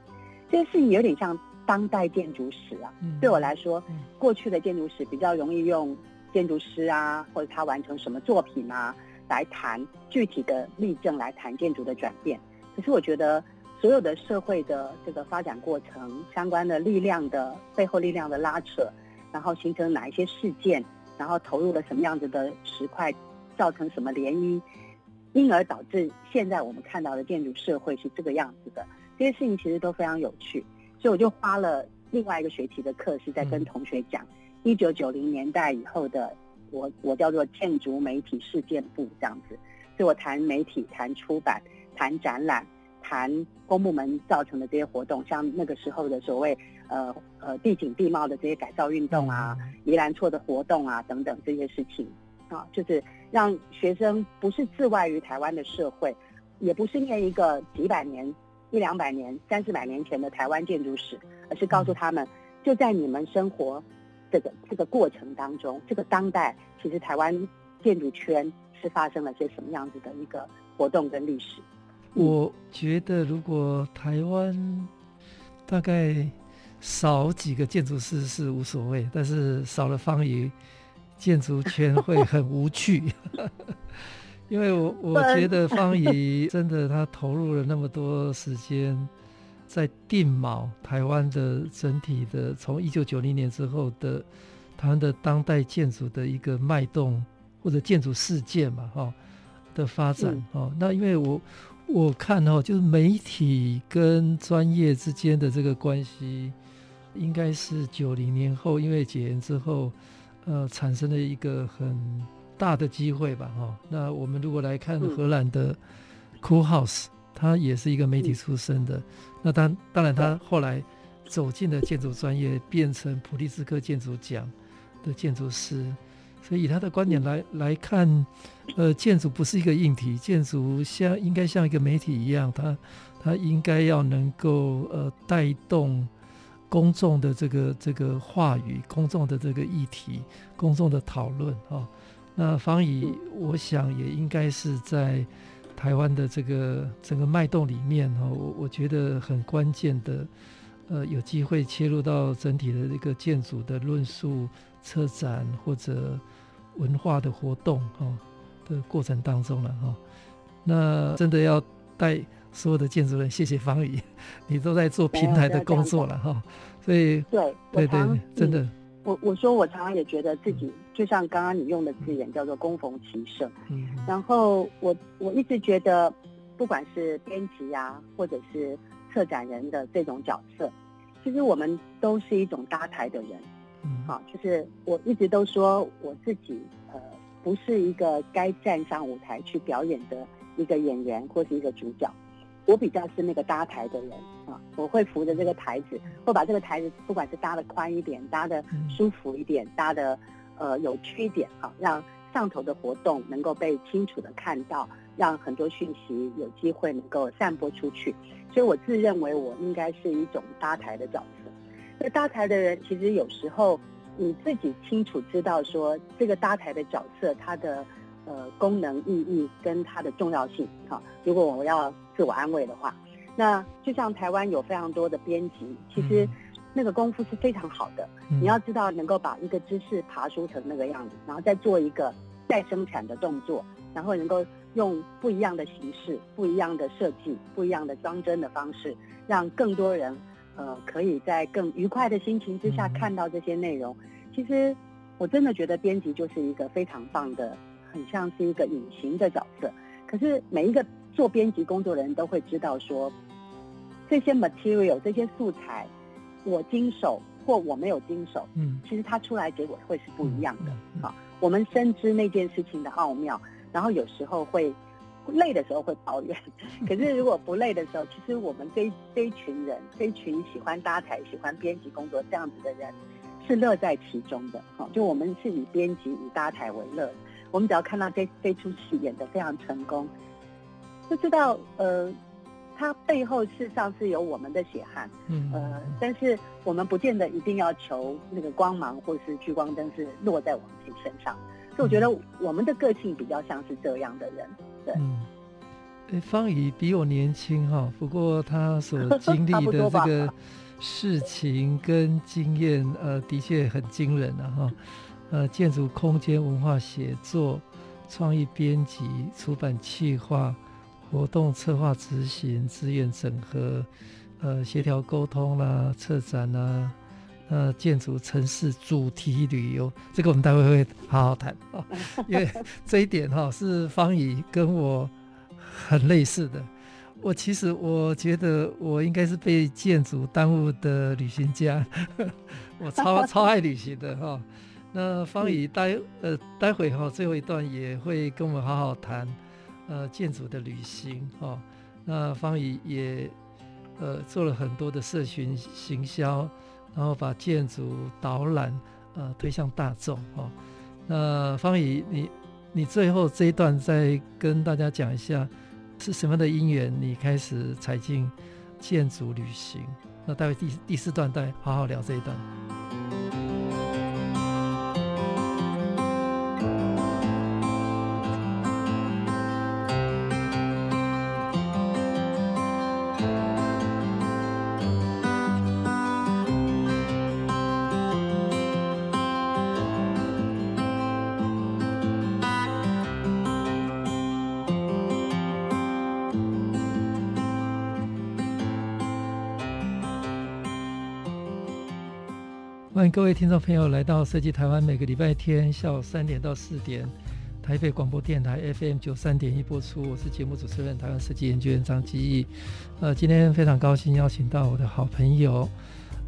这些事情有点像当代建筑史啊。对我来说，过去的建筑史比较容易用建筑师啊，或者他完成什么作品啊。来谈具体的例证，来谈建筑的转变。可是我觉得，所有的社会的这个发展过程，相关的力量的背后力量的拉扯，然后形成哪一些事件，然后投入了什么样子的石块，造成什么涟漪，因而导致现在我们看到的建筑社会是这个样子的。这些事情其实都非常有趣，所以我就花了另外一个学期的课，是在跟同学讲一九九零年代以后的。我我叫做建筑媒体事件部这样子，所以我谈媒体、谈出版、谈展览、谈公部门造成的这些活动，像那个时候的所谓呃呃地景地貌的这些改造运动啊、宜兰错的活动啊等等这些事情啊，就是让学生不是自外于台湾的社会，也不是念一个几百年、一两百年、三四百年前的台湾建筑史，而是告诉他们就在你们生活。这个这个过程当中，这个当代其实台湾建筑圈是发生了些什么样子的一个活动跟历史？我觉得如果台湾大概少几个建筑师是无所谓，但是少了方怡，建筑圈会很无趣。因为我我觉得方怡真的他投入了那么多时间。在定锚台湾的整体的，从一九九零年之后的台湾的当代建筑的一个脉动或者建筑事件嘛，哈的发展哦。那因为我我看哦，就是媒体跟专业之间的这个关系，应该是九零年后因为解严之后，呃，产生了一个很大的机会吧，哈。那我们如果来看荷兰的 Cool House，他也是一个媒体出身的，那当当然他后来走进了建筑专业，变成普利兹克建筑奖的建筑师，所以以他的观点来来看，呃，建筑不是一个硬体，建筑像应该像一个媒体一样，它它应该要能够呃带动公众的这个这个话语，公众的这个议题，公众的讨论啊。那方怡，我想也应该是在。台湾的这个整个脉动里面哈，我我觉得很关键的，呃，有机会切入到整体的这个建筑的论述、车展或者文化的活动哈的过程当中了哈。那真的要带所有的建筑人，谢谢方宇，你都在做平台的工作了哈。所以对对对，真的。我我说我常常也觉得自己就像刚刚你用的字眼叫做攻逢其胜，嗯，然后我我一直觉得，不管是编辑啊，或者是策展人的这种角色，其实我们都是一种搭台的人，嗯，好，就是我一直都说我自己呃不是一个该站上舞台去表演的一个演员或是一个主角。我比较是那个搭台的人啊，我会扶着这个台子，会把这个台子不管是搭的宽一点，搭的舒服一点，搭的呃有趣一点啊，让上头的活动能够被清楚的看到，让很多讯息有机会能够散播出去。所以我自认为我应该是一种搭台的角色。那搭台的人，其实有时候你自己清楚知道说，这个搭台的角色它的呃功能意义跟它的重要性。哈，如果我要自我安慰的话，那就像台湾有非常多的编辑，其实那个功夫是非常好的。你要知道，能够把一个知识爬梳成那个样子，然后再做一个再生产的动作，然后能够。用不一样的形式、不一样的设计、不一样的装帧的方式，让更多人，呃，可以在更愉快的心情之下看到这些内容。其实，我真的觉得编辑就是一个非常棒的，很像是一个隐形的角色。可是每一个做编辑工作的人都会知道说，这些 material、这些素材，我经手或我没有经手，嗯，其实它出来结果会是不一样的。好，我们深知那件事情的奥妙。然后有时候会累的时候会抱怨，可是如果不累的时候，其实我们这这一群人，这一群喜欢搭台、喜欢编辑工作这样子的人，是乐在其中的。哈，就我们是以编辑、以搭台为乐。我们只要看到这这出戏演得非常成功，就知道呃，它背后事实上是有我们的血汗。嗯，呃，但是我们不见得一定要求那个光芒或是聚光灯是落在我们自己身上。所以我觉得我们的个性比较像是这样的人，对。嗯，芳仪比我年轻哈，不过他所 经历的这个事情跟经验，呃，的确很惊人啊哈。呃，建筑空间文化写作、创意编辑、出版企划、活动策划执行、资源整合、呃，协调沟通啦、策展啦。呃，建筑、城市、主题旅游，这个我们待会会好好谈啊，因为 这一点哈是方怡跟我很类似的。我其实我觉得我应该是被建筑耽误的旅行家，我超 超爱旅行的哈。那方怡待呃待会哈最后一段也会跟我们好好谈呃建筑的旅行哈。那方怡也呃做了很多的社群行销。然后把建筑导览呃推向大众哦。那方怡，你你最后这一段再跟大家讲一下，是什么的因缘你开始踩进建筑旅行？那待会第第四段再好好聊这一段。各位听众朋友来到设计台湾，每个礼拜天下午三点到四点，台北广播电台 FM 九三点一播出。我是节目主持人台湾设计研究员张基义。呃，今天非常高兴邀请到我的好朋友，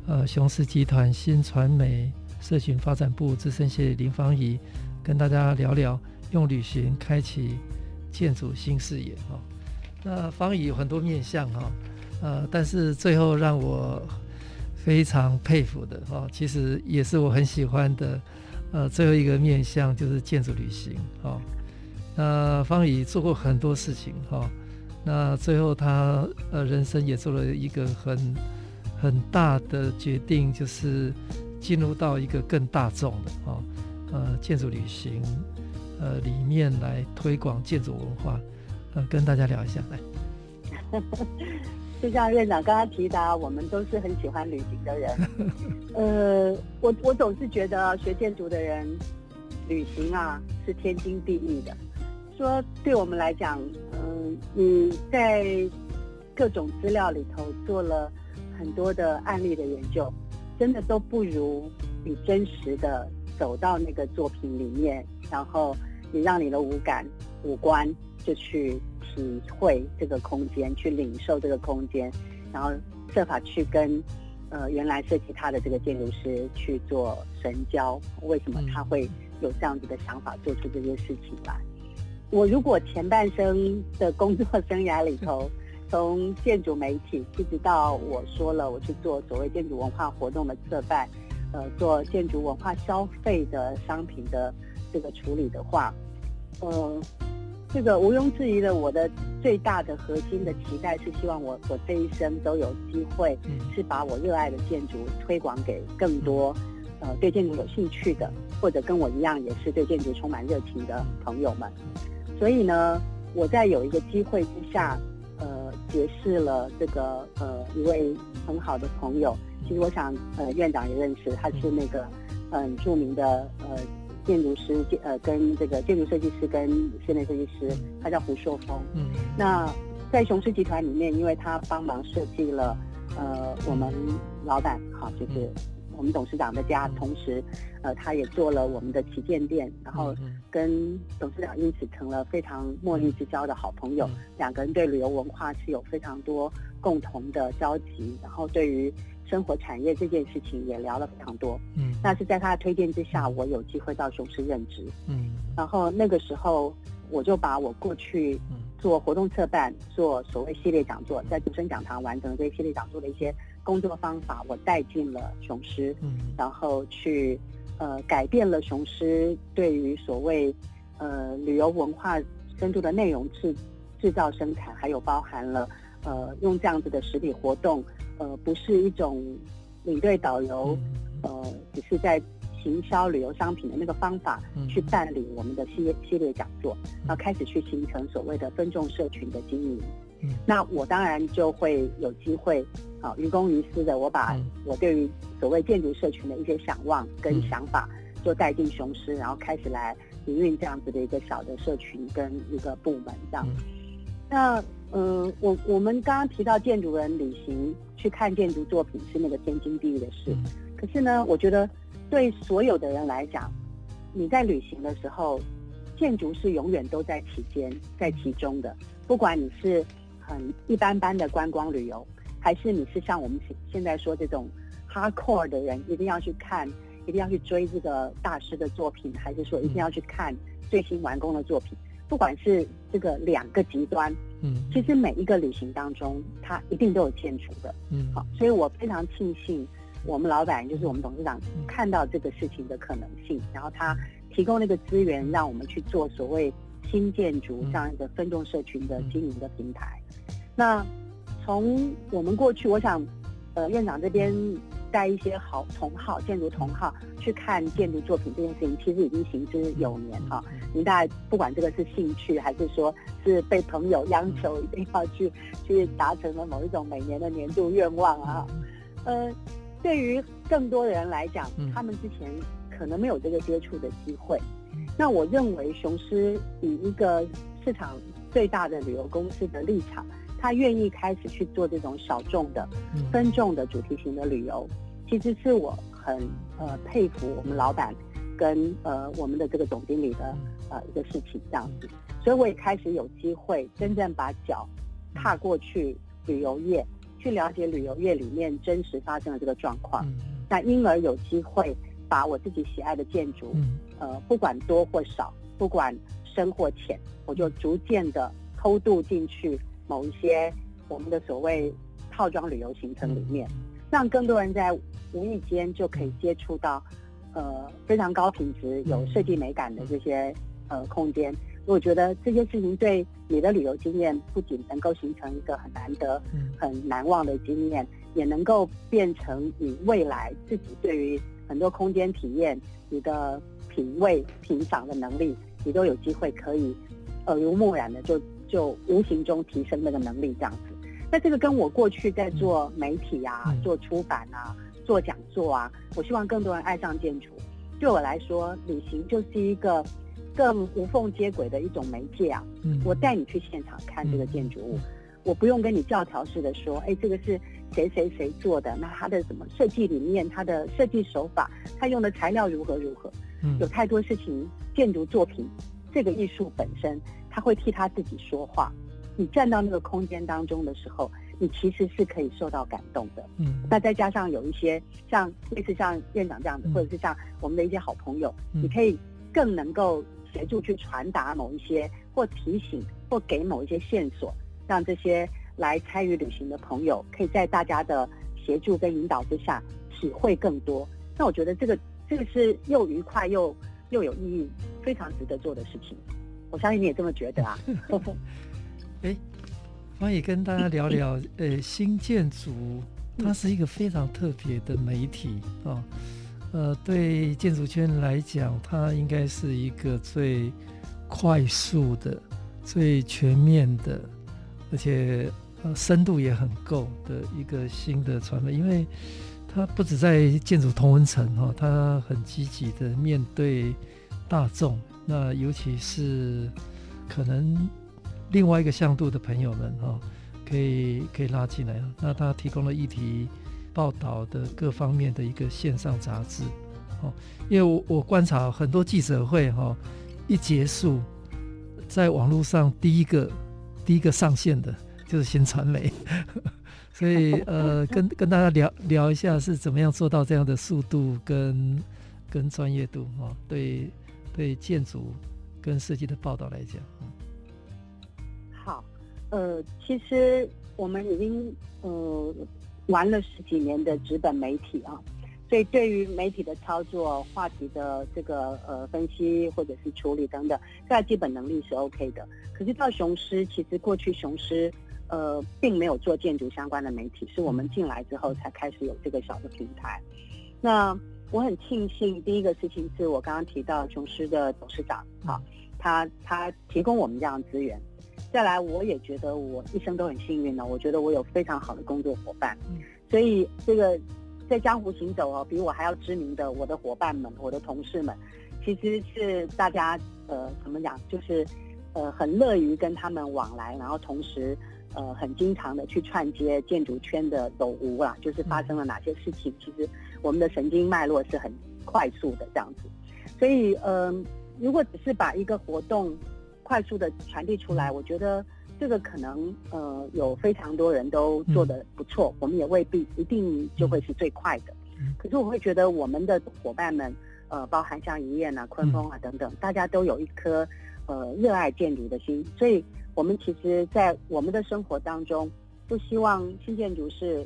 呃，雄狮集团新传媒社群发展部资深协理林芳仪，跟大家聊聊用旅行开启建筑新视野。哈、那芳怡有很多面向哈、呃，但是最后让我。非常佩服的哈，其实也是我很喜欢的，呃，最后一个面向就是建筑旅行哈。那方宇做过很多事情哈，那最后他呃人生也做了一个很很大的决定，就是进入到一个更大众的哈，呃，建筑旅行呃里面来推广建筑文化，呃，跟大家聊一下来。就像院长刚刚提到，我们都是很喜欢旅行的人。呃，我我总是觉得学建筑的人，旅行啊是天经地义的。说对我们来讲，嗯、呃，你在各种资料里头做了很多的案例的研究，真的都不如你真实的走到那个作品里面，然后你让你的五感、五官就去。体会这个空间，去领受这个空间，然后设法去跟呃原来设计他的这个建筑师去做神交。为什么他会有这样子的想法，做出这些事情来？我如果前半生的工作生涯里头，从建筑媒体一直到我说了我去做所谓建筑文化活动的策办，呃，做建筑文化消费的商品的这个处理的话，呃。这个毋庸置疑的，我的最大的核心的期待是希望我我这一生都有机会，是把我热爱的建筑推广给更多，呃，对建筑有兴趣的，或者跟我一样也是对建筑充满热情的朋友们。所以呢，我在有一个机会之下，呃，结识了这个呃一位很好的朋友。其实我想，呃，院长也认识，他是那个很著名的呃。建筑师建呃跟这个建筑设计师跟室内设计师，他叫胡硕峰。嗯，那在雄狮集团里面，因为他帮忙设计了呃我们老板哈，就是我们董事长的家，同时呃他也做了我们的旗舰店，然后跟董事长因此成了非常莫逆之交的好朋友。两个人对旅游文化是有非常多共同的交集，然后对于。生活产业这件事情也聊了非常多，嗯，那是在他的推荐之下，我有机会到雄狮任职，嗯，然后那个时候我就把我过去做活动策办、做所谓系列讲座，在独生讲堂完成这些系列讲座的一些工作方法，我带进了雄狮，嗯，然后去呃改变了雄狮对于所谓呃旅游文化深度的内容制制造生产，还有包含了呃用这样子的实体活动。呃，不是一种领队导游，呃，只是在行销旅游商品的那个方法去办理我们的系列系列讲座，然后开始去形成所谓的分众社群的经营。那我当然就会有机会，啊，于公于私的，我把我对于所谓建筑社群的一些想望跟想法，就带进雄狮，然后开始来营运这样子的一个小的社群跟一个部门这样。那嗯、呃，我我们刚刚提到建筑人旅行去看建筑作品是那个天经地义的事，可是呢，我觉得对所有的人来讲，你在旅行的时候，建筑是永远都在其间，在其中的。不管你是很一般般的观光旅游，还是你是像我们现在说这种 hardcore 的人，一定要去看，一定要去追这个大师的作品，还是说一定要去看最新完工的作品。不管是这个两个极端，嗯，其实每一个旅行当中，它一定都有建筑的，嗯，好，所以我非常庆幸我们老板就是我们董事长看到这个事情的可能性，然后他提供那个资源，让我们去做所谓新建筑这样一个分众社群的经营的平台。那从我们过去，我想，呃，院长这边。带一些好同好建筑同好去看建筑作品这件事情，其实已经行之有年哈。您大概不管这个是兴趣，还是说是被朋友央求一定要去去达成了某一种每年的年度愿望啊。呃，对于更多的人来讲，他们之前可能没有这个接触的机会。那我认为雄狮以一个市场最大的旅游公司的立场。他愿意开始去做这种小众的、分众的主题型的旅游，其实是我很呃佩服我们老板跟呃我们的这个总经理的呃一个事情这样子，所以我也开始有机会真正把脚踏过去旅游业，去了解旅游业里面真实发生的这个状况，那因而有机会把我自己喜爱的建筑，呃不管多或少，不管深或浅，我就逐渐的偷渡进去。某一些我们的所谓套装旅游行程里面，让更多人在无意间就可以接触到，呃，非常高品质、有设计美感的这些呃空间。我觉得这些事情对你的旅游经验不仅能够形成一个很难得、很难忘的经验，也能够变成你未来自己对于很多空间体验、你的品味、品赏的能力，你都有机会可以耳濡目染的就。就无形中提升那个能力，这样子。那这个跟我过去在做媒体啊、做出版啊、做讲座啊，我希望更多人爱上建筑。对我来说，旅行就是一个更无缝接轨的一种媒介啊。嗯我带你去现场看这个建筑物，我不用跟你教条式的说，哎，这个是谁谁谁做的，那它的什么设计理念、它的设计手法、它用的材料如何如何。嗯有太多事情，建筑作品这个艺术本身。他会替他自己说话。你站到那个空间当中的时候，你其实是可以受到感动的。嗯，那再加上有一些像类似像院长这样子，或者是像我们的一些好朋友，你可以更能够协助去传达某一些，或提醒，或给某一些线索，让这些来参与旅行的朋友，可以在大家的协助跟引导之下，体会更多。那我觉得这个这个是又愉快又又有意义，非常值得做的事情。我相信你也这么觉得啊。哎，方毅跟大家聊聊，呃，新建筑它是一个非常特别的媒体啊、哦，呃，对建筑圈来讲，它应该是一个最快速的、最全面的，而且呃深度也很够的一个新的传媒，因为它不止在建筑同温层哈，它很积极的面对大众。那尤其是可能另外一个向度的朋友们哈，可以可以拉进来。那他提供了议题报道的各方面的一个线上杂志，哦，因为我我观察很多记者会哈，一结束，在网络上第一个第一个上线的 就是新传媒，所以呃，跟跟大家聊聊一下是怎么样做到这样的速度跟跟专业度啊，对。对建筑跟设计的报道来讲，嗯，好，呃，其实我们已经呃玩了十几年的纸本媒体啊，所以对于媒体的操作、话题的这个呃分析或者是处理等等，这基本能力是 OK 的。可是到雄狮，其实过去雄狮呃并没有做建筑相关的媒体，是我们进来之后才开始有这个小的平台。那我很庆幸，第一个事情是我刚刚提到雄狮的董事长啊，他他提供我们这样的资源。再来，我也觉得我一生都很幸运呢。我觉得我有非常好的工作伙伴，所以这个在江湖行走哦，比我还要知名的我的伙伴们、我的同事们，其实是大家呃怎么讲，就是呃很乐于跟他们往来，然后同时呃很经常的去串接建筑圈的走无啊，就是发生了哪些事情，其实。我们的神经脉络是很快速的这样子，所以呃，如果只是把一个活动快速的传递出来，我觉得这个可能呃有非常多人都做得不错，我们也未必一定就会是最快的。可是我会觉得我们的伙伴们，呃，包含像宜燕啊、坤峰啊等等，大家都有一颗呃热爱建筑的心，所以我们其实，在我们的生活当中，都希望新建筑是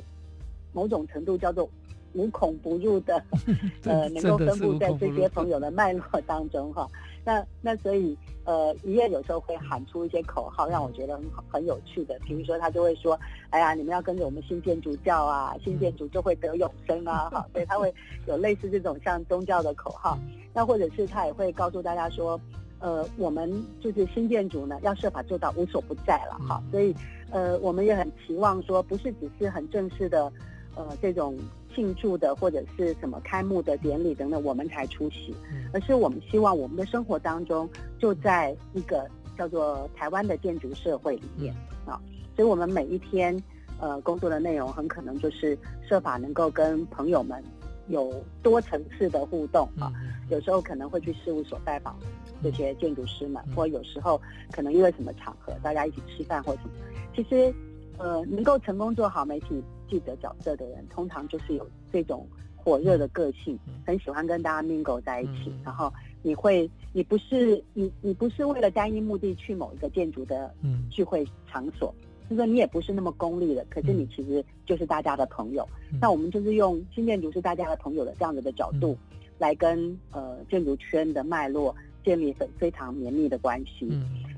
某种程度叫做。无孔不入的，呃，能够分布在这些朋友的脉络当中哈。那那所以，呃，宜燕有时候会喊出一些口号，让我觉得很很有趣的。比如说，他就会说：“哎呀，你们要跟着我们新建筑教啊，新建筑就会得永生啊。”哈，所以他会有类似这种像宗教的口号。那或者是他也会告诉大家说：“呃，我们就是新建筑呢，要设法做到无所不在了。”哈，所以，呃，我们也很期望说，不是只是很正式的，呃，这种。庆祝的或者是什么开幕的典礼等等，我们才出席，而是我们希望我们的生活当中就在一个叫做台湾的建筑社会里面啊，所以我们每一天呃工作的内容很可能就是设法能够跟朋友们有多层次的互动啊，有时候可能会去事务所拜访这些建筑师们，或有时候可能因为什么场合大家一起吃饭或什么，其实呃能够成功做好媒体。记者角色的人，通常就是有这种火热的个性，很喜欢跟大家 mingle 在一起。然后你会，你不是你，你不是为了单一目的去某一个建筑的聚会场所，就是说你也不是那么功利的。可是你其实就是大家的朋友。那我们就是用新建筑是大家的朋友的这样子的角度，来跟呃建筑圈的脉络建立非非常绵密的关系。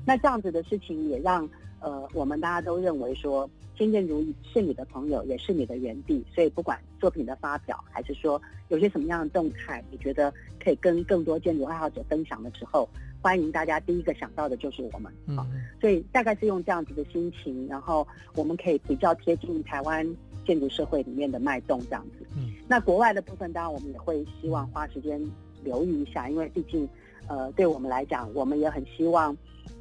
那这样子的事情也让。呃，我们大家都认为说，新建筑是你的朋友，也是你的园地，所以不管作品的发表，还是说有些什么样的动态，你觉得可以跟更多建筑爱好者分享的时候，欢迎大家第一个想到的就是我们。嗯，所以大概是用这样子的心情，然后我们可以比较贴近台湾建筑社会里面的脉动这样子。嗯，那国外的部分，当然我们也会希望花时间留意一下，因为毕竟，呃，对我们来讲，我们也很希望。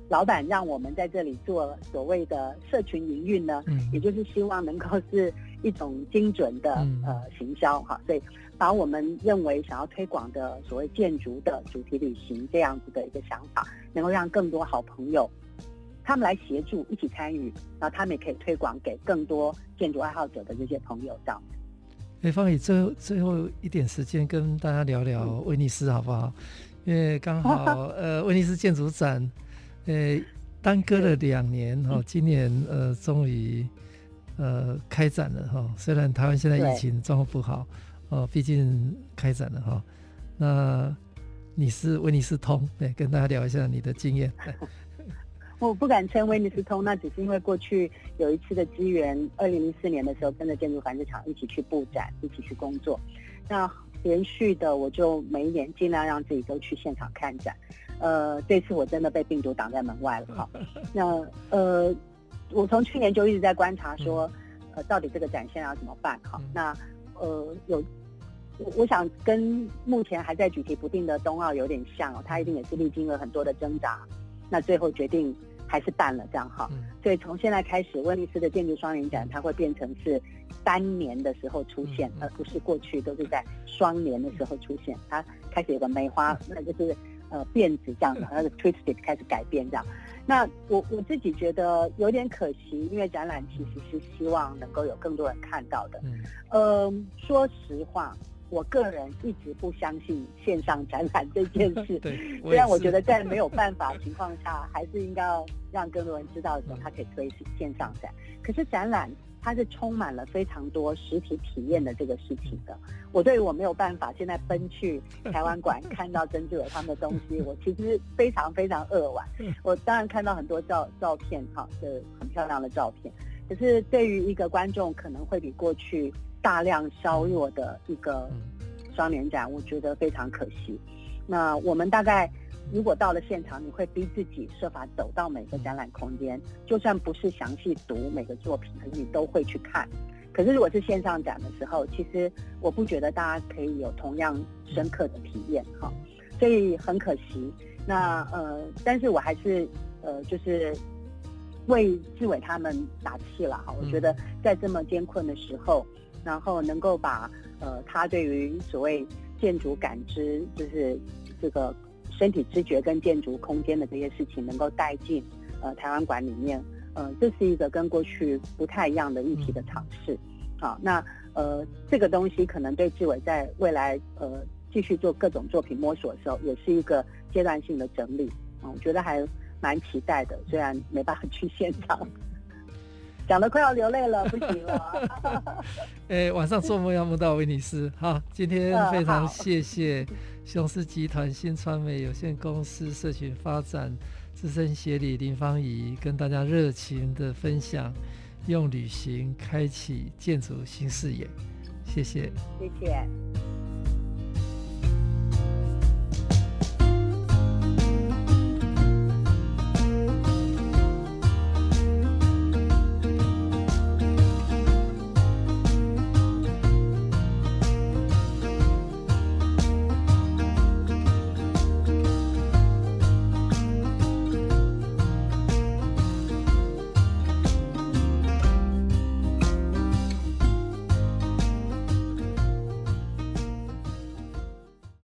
老板让我们在这里做所谓的社群营运呢，嗯，也就是希望能够是一种精准的、嗯、呃行销哈，所以把我们认为想要推广的所谓建筑的主题旅行这样子的一个想法，能够让更多好朋友他们来协助一起参与，然后他们也可以推广给更多建筑爱好者的这些朋友这样子。哎，方宇，最后最后一点时间跟大家聊聊威尼斯好不好？因为刚好 呃威尼斯建筑展。呃，耽搁了两年哈，今年呃终于呃开展了哈。虽然台湾现在疫情状况不好，哦，毕竟开展了哈。那你是威尼斯通，对，跟大家聊一下你的经验。我不敢称威尼斯通，那只是因为过去有一次的机缘，二零零四年的时候跟着建筑繁殖场一起去布展，一起去工作。那连续的，我就每一年尽量让自己都去现场看展。呃，这次我真的被病毒挡在门外了哈。那呃，我从去年就一直在观察说，呃，到底这个展现要怎么办哈？那呃，有我我想跟目前还在举棋不定的冬奥有点像哦，他一定也是历经了很多的挣扎，那最后决定。还是办了这样哈，所以从现在开始，威尼斯的建筑双年展它会变成是单年的时候出现，而不是过去都是在双年的时候出现。它开始有个梅花，那就是呃辫子这样的，它的 twisted 开始改变这样。那我我自己觉得有点可惜，因为展览其实是希望能够有更多人看到的。嗯，呃，说实话。我个人一直不相信线上展览这件 事，虽然我觉得在没有 办法情况下，还是应该要让更多人知道的时候，它可以推线上展。可是展览它是充满了非常多实体体验的这个事情的。我对于我没有办法现在奔去台湾馆 看到曾志伟他们的东西，我其实非常非常扼腕。我当然看到很多照照片哈，就很漂亮的照片，可是对于一个观众可能会比过去。大量削弱的一个双年展，我觉得非常可惜。那我们大概如果到了现场，你会逼自己设法走到每个展览空间，就算不是详细读每个作品，可是你都会去看。可是如果是线上展的时候，其实我不觉得大家可以有同样深刻的体验哈，所以很可惜。那呃，但是我还是呃，就是为志伟他们打气了哈。我觉得在这么艰困的时候。然后能够把呃他对于所谓建筑感知，就是这个身体知觉跟建筑空间的这些事情，能够带进呃台湾馆里面，呃这是一个跟过去不太一样的议题的尝试。好，那呃这个东西可能对志伟在未来呃继续做各种作品摸索的时候，也是一个阶段性的整理。嗯，我觉得还蛮期待的，虽然没办法去现场。讲的快要流泪了，不行了。哎、欸，晚上做梦要梦到威尼斯。好，今天非常谢谢雄狮集团新传媒有限公司社群发展资深协理林芳怡跟大家热情的分享，用旅行开启建筑新视野。谢谢，谢谢。